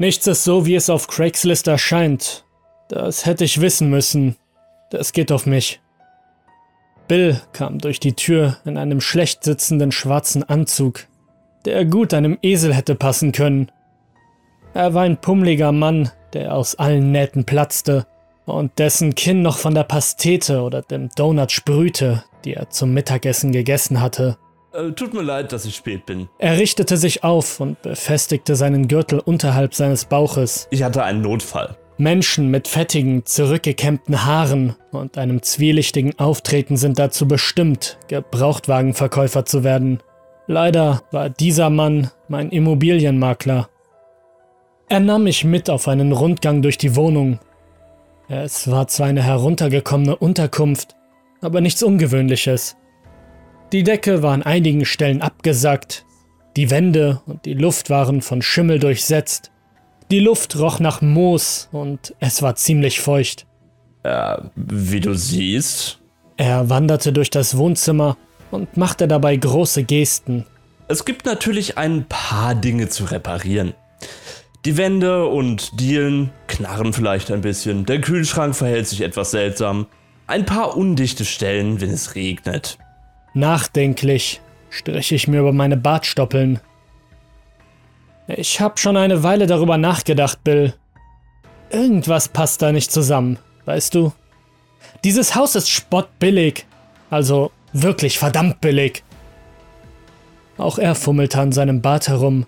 Nichts ist so, wie es auf Craigslist erscheint. Das hätte ich wissen müssen. Das geht auf mich. Bill kam durch die Tür in einem schlecht sitzenden schwarzen Anzug, der gut einem Esel hätte passen können. Er war ein pummeliger Mann, der aus allen Nähten platzte und dessen Kinn noch von der Pastete oder dem Donut sprühte, die er zum Mittagessen gegessen hatte. Äh, tut mir leid, dass ich spät bin. Er richtete sich auf und befestigte seinen Gürtel unterhalb seines Bauches. Ich hatte einen Notfall. Menschen mit fettigen, zurückgekämmten Haaren und einem zwielichtigen Auftreten sind dazu bestimmt, Gebrauchtwagenverkäufer zu werden. Leider war dieser Mann mein Immobilienmakler. Er nahm mich mit auf einen Rundgang durch die Wohnung. Es war zwar eine heruntergekommene Unterkunft, aber nichts Ungewöhnliches. Die Decke war an einigen Stellen abgesackt, die Wände und die Luft waren von Schimmel durchsetzt. Die Luft roch nach Moos und es war ziemlich feucht. Äh, wie du siehst. Er wanderte durch das Wohnzimmer und machte dabei große Gesten. Es gibt natürlich ein paar Dinge zu reparieren. Die Wände und Dielen knarren vielleicht ein bisschen, der Kühlschrank verhält sich etwas seltsam, ein paar undichte Stellen, wenn es regnet. Nachdenklich strich ich mir über meine Bartstoppeln. Ich habe schon eine Weile darüber nachgedacht, Bill. Irgendwas passt da nicht zusammen, weißt du? Dieses Haus ist spottbillig. Also wirklich verdammt billig. Auch er fummelte an seinem Bart herum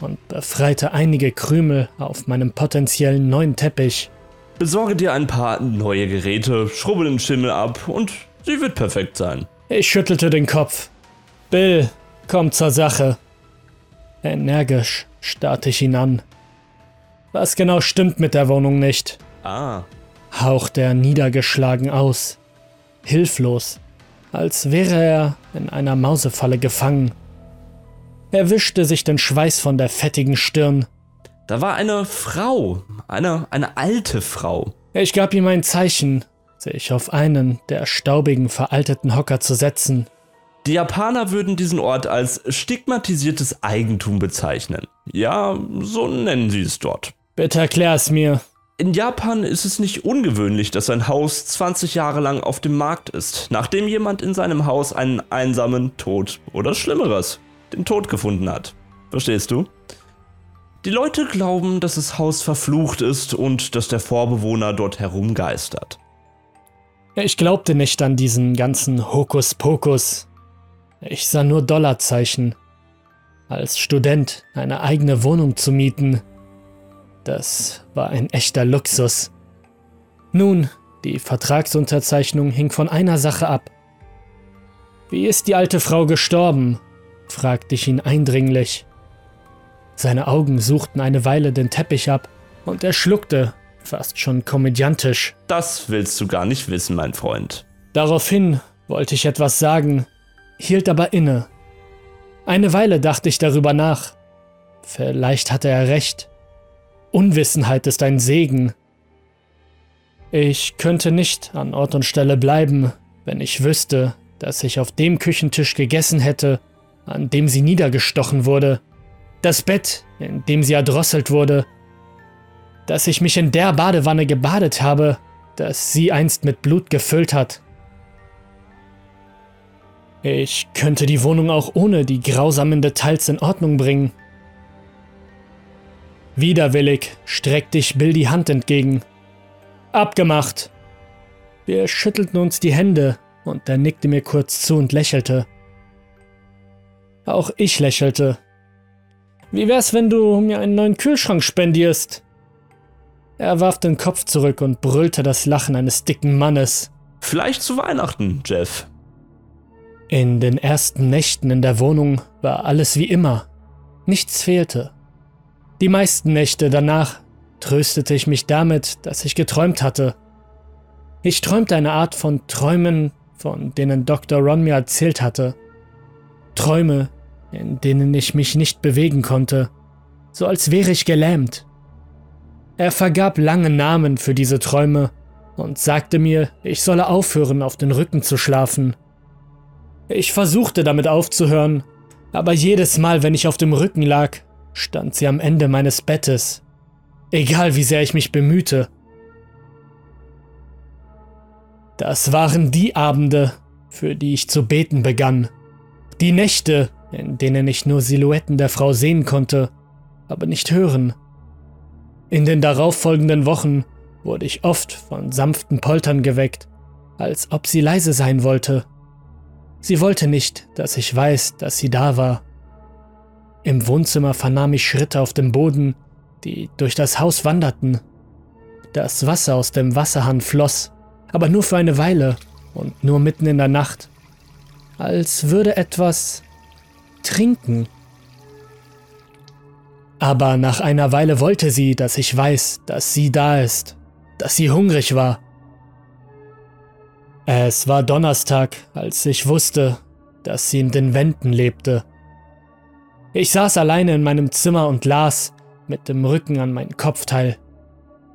und befreite einige Krümel auf meinem potenziellen neuen Teppich. Besorge dir ein paar neue Geräte, schrubbe den Schimmel ab und sie wird perfekt sein. Ich schüttelte den Kopf. Bill, komm zur Sache. Energisch starrte ich ihn an. Was genau stimmt mit der Wohnung nicht? Ah. hauchte er niedergeschlagen aus. Hilflos, als wäre er in einer Mausefalle gefangen. Er wischte sich den Schweiß von der fettigen Stirn. Da war eine Frau, eine, eine alte Frau. Ich gab ihm ein Zeichen, sich auf einen der staubigen, veralteten Hocker zu setzen. Die Japaner würden diesen Ort als stigmatisiertes Eigentum bezeichnen. Ja, so nennen sie es dort. Bitte erklär es mir. In Japan ist es nicht ungewöhnlich, dass ein Haus 20 Jahre lang auf dem Markt ist, nachdem jemand in seinem Haus einen einsamen Tod oder Schlimmeres, den Tod gefunden hat. Verstehst du? Die Leute glauben, dass das Haus verflucht ist und dass der Vorbewohner dort herumgeistert. Ich glaubte nicht an diesen ganzen Hokuspokus. Ich sah nur Dollarzeichen. Als Student eine eigene Wohnung zu mieten, das war ein echter Luxus. Nun, die Vertragsunterzeichnung hing von einer Sache ab. Wie ist die alte Frau gestorben? fragte ich ihn eindringlich. Seine Augen suchten eine Weile den Teppich ab und er schluckte, fast schon komödiantisch. Das willst du gar nicht wissen, mein Freund. Daraufhin wollte ich etwas sagen, hielt aber inne. Eine Weile dachte ich darüber nach. Vielleicht hatte er recht. Unwissenheit ist ein Segen. Ich könnte nicht an Ort und Stelle bleiben, wenn ich wüsste, dass ich auf dem Küchentisch gegessen hätte, an dem sie niedergestochen wurde, das Bett, in dem sie erdrosselt wurde, dass ich mich in der Badewanne gebadet habe, das sie einst mit Blut gefüllt hat. Ich könnte die Wohnung auch ohne die grausamen Details in Ordnung bringen. Widerwillig streckte ich Bill die Hand entgegen. Abgemacht. Wir schüttelten uns die Hände und er nickte mir kurz zu und lächelte. Auch ich lächelte. Wie wär's, wenn du mir einen neuen Kühlschrank spendierst? Er warf den Kopf zurück und brüllte das Lachen eines dicken Mannes. Vielleicht zu Weihnachten, Jeff. In den ersten Nächten in der Wohnung war alles wie immer. Nichts fehlte. Die meisten Nächte danach tröstete ich mich damit, dass ich geträumt hatte. Ich träumte eine Art von Träumen, von denen Dr. Ron mir erzählt hatte. Träume, in denen ich mich nicht bewegen konnte, so als wäre ich gelähmt. Er vergab lange Namen für diese Träume und sagte mir, ich solle aufhören, auf den Rücken zu schlafen. Ich versuchte damit aufzuhören, aber jedes Mal, wenn ich auf dem Rücken lag, stand sie am Ende meines Bettes, egal wie sehr ich mich bemühte. Das waren die Abende, für die ich zu beten begann. Die Nächte, in denen ich nur Silhouetten der Frau sehen konnte, aber nicht hören. In den darauffolgenden Wochen wurde ich oft von sanften Poltern geweckt, als ob sie leise sein wollte. Sie wollte nicht, dass ich weiß, dass sie da war. Im Wohnzimmer vernahm ich Schritte auf dem Boden, die durch das Haus wanderten. Das Wasser aus dem Wasserhahn floss, aber nur für eine Weile und nur mitten in der Nacht, als würde etwas trinken. Aber nach einer Weile wollte sie, dass ich weiß, dass sie da ist, dass sie hungrig war. Es war Donnerstag, als ich wusste, dass sie in den Wänden lebte. Ich saß alleine in meinem Zimmer und las, mit dem Rücken an mein Kopfteil.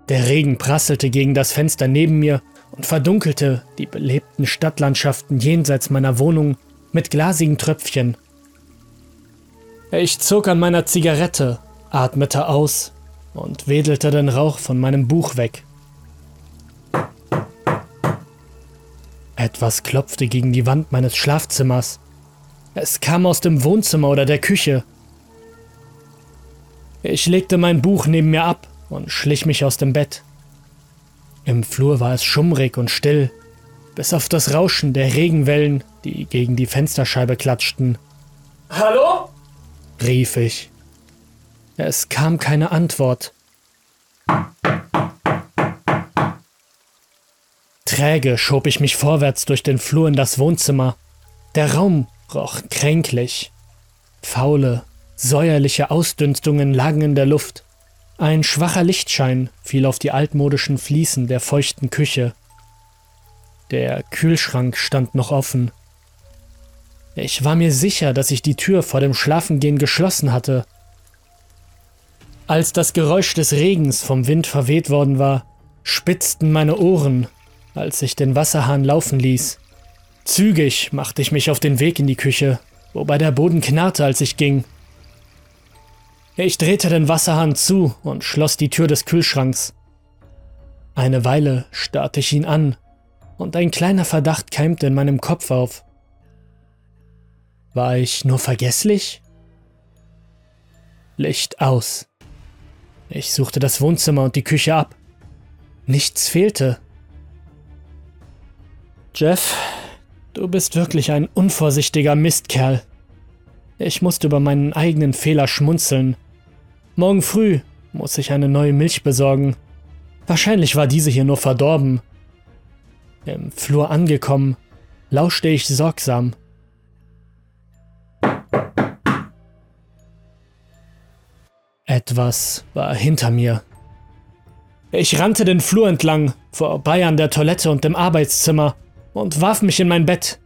Der Regen prasselte gegen das Fenster neben mir und verdunkelte die belebten Stadtlandschaften jenseits meiner Wohnung mit glasigen Tröpfchen. Ich zog an meiner Zigarette, atmete aus und wedelte den Rauch von meinem Buch weg. Etwas klopfte gegen die Wand meines Schlafzimmers. Es kam aus dem Wohnzimmer oder der Küche. Ich legte mein Buch neben mir ab und schlich mich aus dem Bett. Im Flur war es schummrig und still, bis auf das Rauschen der Regenwellen, die gegen die Fensterscheibe klatschten. Hallo? rief ich. Es kam keine Antwort. Träge schob ich mich vorwärts durch den Flur in das Wohnzimmer. Der Raum roch kränklich. Faule, säuerliche Ausdünstungen lagen in der Luft. Ein schwacher Lichtschein fiel auf die altmodischen Fliesen der feuchten Küche. Der Kühlschrank stand noch offen. Ich war mir sicher, dass ich die Tür vor dem Schlafengehen geschlossen hatte. Als das Geräusch des Regens vom Wind verweht worden war, spitzten meine Ohren, als ich den Wasserhahn laufen ließ. Zügig machte ich mich auf den Weg in die Küche, wobei der Boden knarrte, als ich ging. Ich drehte den Wasserhahn zu und schloss die Tür des Kühlschranks. Eine Weile starrte ich ihn an, und ein kleiner Verdacht keimte in meinem Kopf auf. War ich nur vergesslich? Licht aus. Ich suchte das Wohnzimmer und die Küche ab. Nichts fehlte. Jeff, du bist wirklich ein unvorsichtiger Mistkerl. Ich musste über meinen eigenen Fehler schmunzeln Morgen früh muss ich eine neue Milch besorgen. Wahrscheinlich war diese hier nur verdorben. Im Flur angekommen, lauschte ich sorgsam. Etwas war hinter mir. Ich rannte den Flur entlang, vorbei an der Toilette und dem Arbeitszimmer und warf mich in mein Bett.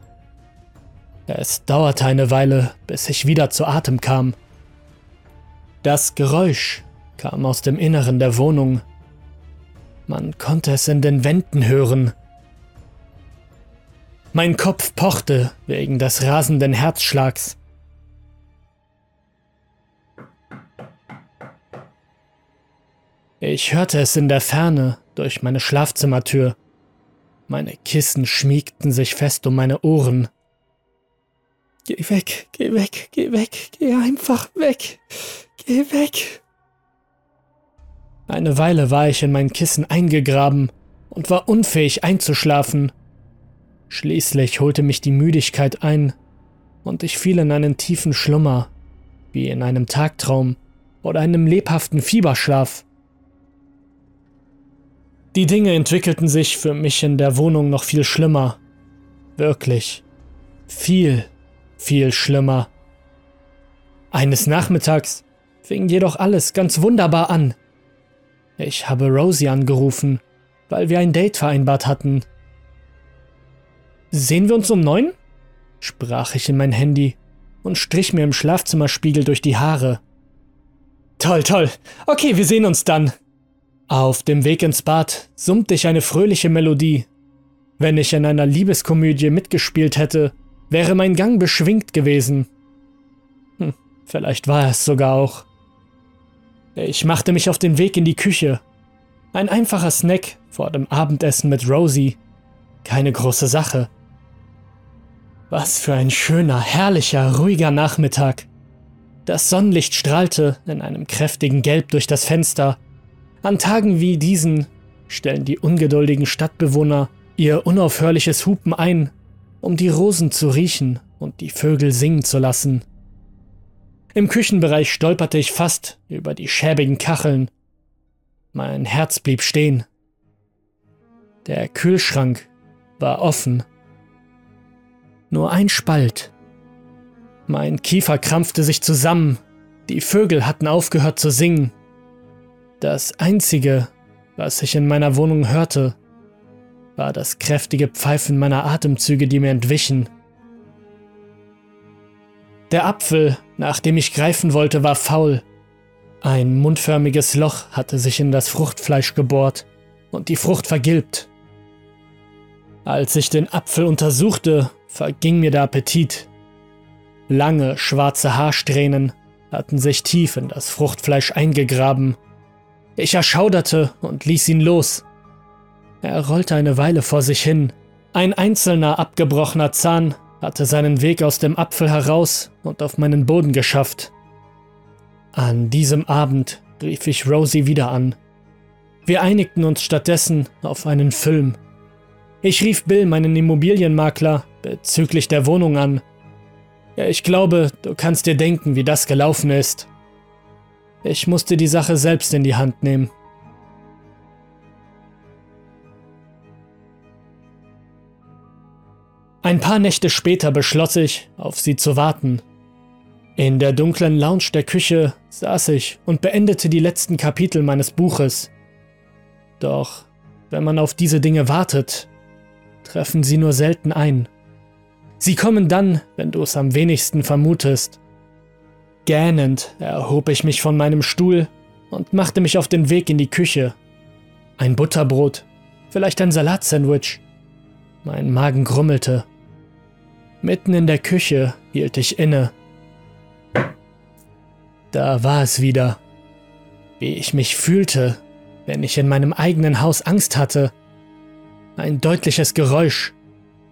Es dauerte eine Weile, bis ich wieder zu Atem kam. Das Geräusch kam aus dem Inneren der Wohnung. Man konnte es in den Wänden hören. Mein Kopf pochte wegen des rasenden Herzschlags. Ich hörte es in der Ferne durch meine Schlafzimmertür. Meine Kissen schmiegten sich fest um meine Ohren. Geh weg, geh weg, geh weg, geh einfach weg. Geh weg. Eine Weile war ich in mein Kissen eingegraben und war unfähig einzuschlafen. Schließlich holte mich die Müdigkeit ein und ich fiel in einen tiefen Schlummer, wie in einem Tagtraum oder einem lebhaften Fieberschlaf. Die Dinge entwickelten sich für mich in der Wohnung noch viel schlimmer. Wirklich. Viel, viel schlimmer. Eines Nachmittags fing jedoch alles ganz wunderbar an. Ich habe Rosie angerufen, weil wir ein Date vereinbart hatten. Sehen wir uns um neun? sprach ich in mein Handy und strich mir im Schlafzimmerspiegel durch die Haare. Toll, toll. Okay, wir sehen uns dann. Auf dem Weg ins Bad summte ich eine fröhliche Melodie. Wenn ich in einer Liebeskomödie mitgespielt hätte, wäre mein Gang beschwingt gewesen. Hm, vielleicht war es sogar auch. Ich machte mich auf den Weg in die Küche. Ein einfacher Snack vor dem Abendessen mit Rosie. Keine große Sache. Was für ein schöner, herrlicher, ruhiger Nachmittag. Das Sonnenlicht strahlte in einem kräftigen Gelb durch das Fenster. An Tagen wie diesen stellen die ungeduldigen Stadtbewohner ihr unaufhörliches Hupen ein, um die Rosen zu riechen und die Vögel singen zu lassen. Im Küchenbereich stolperte ich fast über die schäbigen Kacheln. Mein Herz blieb stehen. Der Kühlschrank war offen. Nur ein Spalt. Mein Kiefer krampfte sich zusammen. Die Vögel hatten aufgehört zu singen. Das Einzige, was ich in meiner Wohnung hörte, war das kräftige Pfeifen meiner Atemzüge, die mir entwichen. Der Apfel, nach dem ich greifen wollte, war faul. Ein mundförmiges Loch hatte sich in das Fruchtfleisch gebohrt und die Frucht vergilbt. Als ich den Apfel untersuchte, verging mir der Appetit. Lange schwarze Haarsträhnen hatten sich tief in das Fruchtfleisch eingegraben. Ich erschauderte und ließ ihn los. Er rollte eine Weile vor sich hin. Ein einzelner abgebrochener Zahn hatte seinen Weg aus dem Apfel heraus und auf meinen Boden geschafft. An diesem Abend rief ich Rosie wieder an. Wir einigten uns stattdessen auf einen Film. Ich rief Bill, meinen Immobilienmakler, bezüglich der Wohnung an. Ich glaube, du kannst dir denken, wie das gelaufen ist. Ich musste die Sache selbst in die Hand nehmen. Ein paar Nächte später beschloss ich, auf sie zu warten. In der dunklen Lounge der Küche saß ich und beendete die letzten Kapitel meines Buches. Doch wenn man auf diese Dinge wartet, treffen sie nur selten ein. Sie kommen dann, wenn du es am wenigsten vermutest. Gähnend erhob ich mich von meinem Stuhl und machte mich auf den Weg in die Küche. Ein Butterbrot, vielleicht ein Salatsandwich. Mein Magen grummelte. Mitten in der Küche hielt ich inne. Da war es wieder. Wie ich mich fühlte, wenn ich in meinem eigenen Haus Angst hatte. Ein deutliches Geräusch.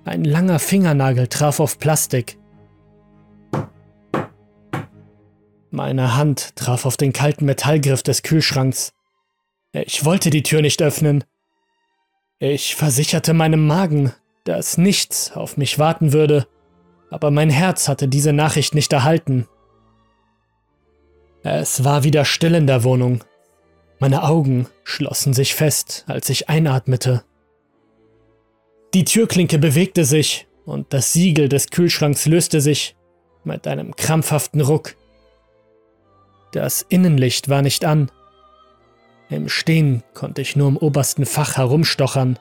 Ein langer Fingernagel traf auf Plastik. Meine Hand traf auf den kalten Metallgriff des Kühlschranks. Ich wollte die Tür nicht öffnen. Ich versicherte meinem Magen, dass nichts auf mich warten würde, aber mein Herz hatte diese Nachricht nicht erhalten. Es war wieder still in der Wohnung. Meine Augen schlossen sich fest, als ich einatmete. Die Türklinke bewegte sich und das Siegel des Kühlschranks löste sich mit einem krampfhaften Ruck. Das Innenlicht war nicht an. Im Stehen konnte ich nur im obersten Fach herumstochern.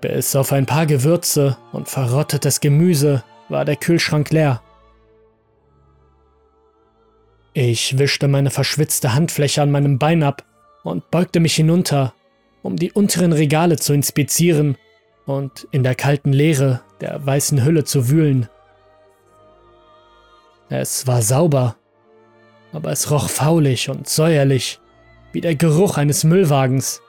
Bis auf ein paar Gewürze und verrottetes Gemüse war der Kühlschrank leer. Ich wischte meine verschwitzte Handfläche an meinem Bein ab und beugte mich hinunter, um die unteren Regale zu inspizieren und in der kalten Leere der weißen Hülle zu wühlen. Es war sauber, aber es roch faulig und säuerlich, wie der Geruch eines Müllwagens.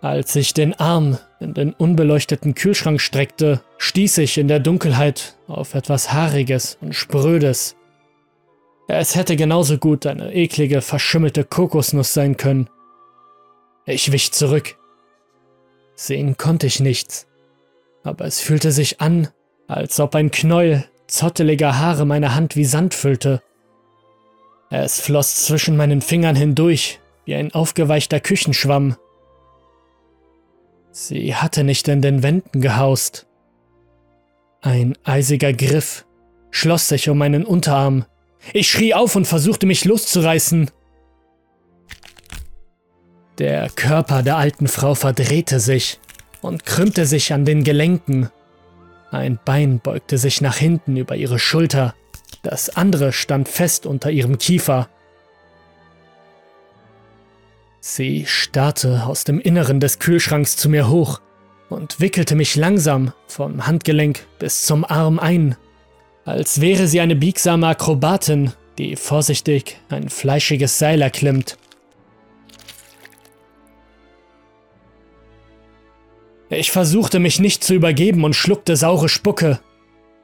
Als ich den Arm in den unbeleuchteten Kühlschrank streckte, stieß ich in der Dunkelheit auf etwas Haariges und Sprödes. Es hätte genauso gut eine eklige, verschimmelte Kokosnuss sein können. Ich wich zurück. Sehen konnte ich nichts, aber es fühlte sich an, als ob ein Knäuel zotteliger Haare meine Hand wie Sand füllte. Es floss zwischen meinen Fingern hindurch wie ein aufgeweichter Küchenschwamm. Sie hatte nicht in den Wänden gehaust. Ein eisiger Griff schloss sich um meinen Unterarm. Ich schrie auf und versuchte mich loszureißen. Der Körper der alten Frau verdrehte sich und krümmte sich an den Gelenken. Ein Bein beugte sich nach hinten über ihre Schulter, das andere stand fest unter ihrem Kiefer. Sie starrte aus dem Inneren des Kühlschranks zu mir hoch und wickelte mich langsam vom Handgelenk bis zum Arm ein, als wäre sie eine biegsame Akrobatin, die vorsichtig ein fleischiges Seil erklimmt. Ich versuchte mich nicht zu übergeben und schluckte saure Spucke.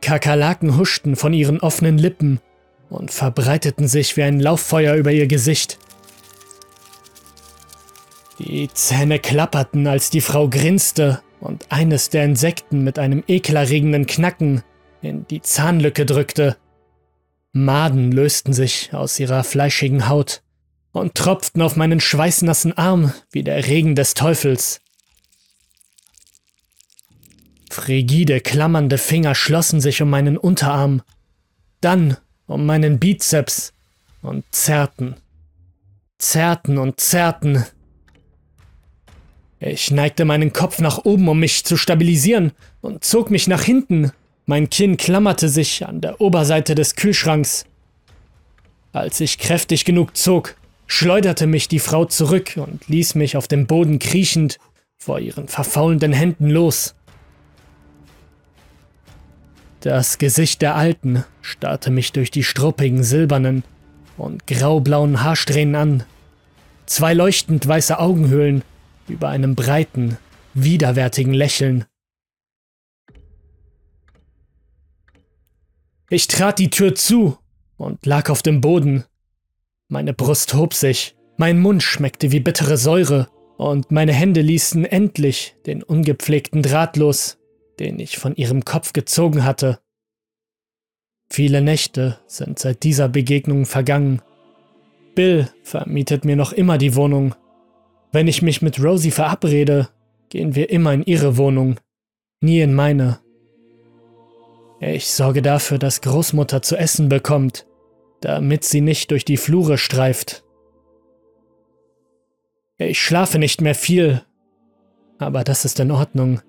Kakerlaken huschten von ihren offenen Lippen und verbreiteten sich wie ein Lauffeuer über ihr Gesicht. Die Zähne klapperten, als die Frau grinste und eines der Insekten mit einem ekelerregenden Knacken in die Zahnlücke drückte. Maden lösten sich aus ihrer fleischigen Haut und tropften auf meinen schweißnassen Arm wie der Regen des Teufels. Frigide, klammernde Finger schlossen sich um meinen Unterarm, dann um meinen Bizeps und zerrten, zerrten und zerrten. Ich neigte meinen Kopf nach oben, um mich zu stabilisieren, und zog mich nach hinten. Mein Kinn klammerte sich an der Oberseite des Kühlschranks. Als ich kräftig genug zog, schleuderte mich die Frau zurück und ließ mich auf dem Boden kriechend vor ihren verfaulenden Händen los. Das Gesicht der Alten starrte mich durch die struppigen silbernen und graublauen Haarsträhnen an. Zwei leuchtend weiße Augenhöhlen über einem breiten, widerwärtigen Lächeln. Ich trat die Tür zu und lag auf dem Boden. Meine Brust hob sich, mein Mund schmeckte wie bittere Säure, und meine Hände ließen endlich den ungepflegten Draht los, den ich von ihrem Kopf gezogen hatte. Viele Nächte sind seit dieser Begegnung vergangen. Bill vermietet mir noch immer die Wohnung. Wenn ich mich mit Rosie verabrede, gehen wir immer in ihre Wohnung, nie in meine. Ich sorge dafür, dass Großmutter zu essen bekommt, damit sie nicht durch die Flure streift. Ich schlafe nicht mehr viel, aber das ist in Ordnung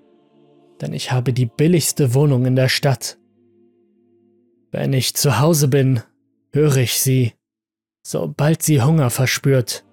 denn ich habe die billigste Wohnung in der Stadt. Wenn ich zu Hause bin, höre ich sie, sobald sie Hunger verspürt.